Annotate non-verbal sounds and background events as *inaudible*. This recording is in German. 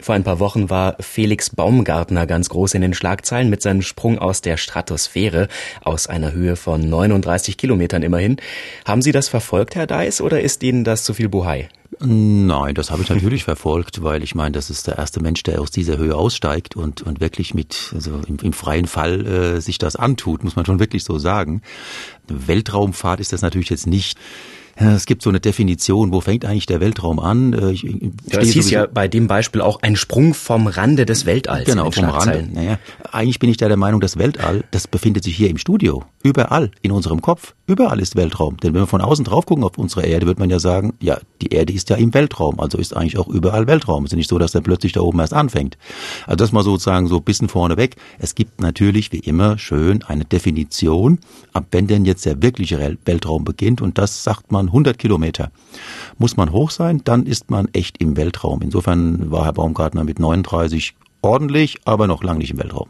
Vor ein paar Wochen war Felix Baumgartner ganz groß in den Schlagzeilen mit seinem Sprung aus der Stratosphäre aus einer Höhe von 39 Kilometern immerhin. Haben Sie das verfolgt, Herr Deis, oder ist Ihnen das zu viel Buhai? Nein, das habe ich natürlich *laughs* verfolgt, weil ich meine, das ist der erste Mensch, der aus dieser Höhe aussteigt und, und wirklich mit, also im, im freien Fall äh, sich das antut, muss man schon wirklich so sagen. Weltraumfahrt ist das natürlich jetzt nicht. Es gibt so eine Definition, wo fängt eigentlich der Weltraum an? Äh, ich, ich ja, es hieß ja bei dem Beispiel auch ein Sprung vom Rande des Weltalls. Genau, vom Rande. Naja, eigentlich bin ich da der Meinung, das Weltall, das befindet sich hier im Studio. Überall, in unserem Kopf. Überall ist Weltraum. Denn wenn wir von außen drauf gucken auf unsere Erde, wird man ja sagen, ja, die Erde ist ja im Weltraum. Also ist eigentlich auch überall Weltraum. Es ist nicht so, dass der plötzlich da oben erst anfängt. Also das mal sozusagen so ein bisschen vorneweg. Es gibt natürlich, wie immer, schön eine Definition, ab wenn denn jetzt der wirkliche Weltraum beginnt. Und das sagt man 100 Kilometer. Muss man hoch sein, dann ist man echt im Weltraum. Insofern war Herr Baumgartner mit 39 ordentlich, aber noch lange nicht im Weltraum.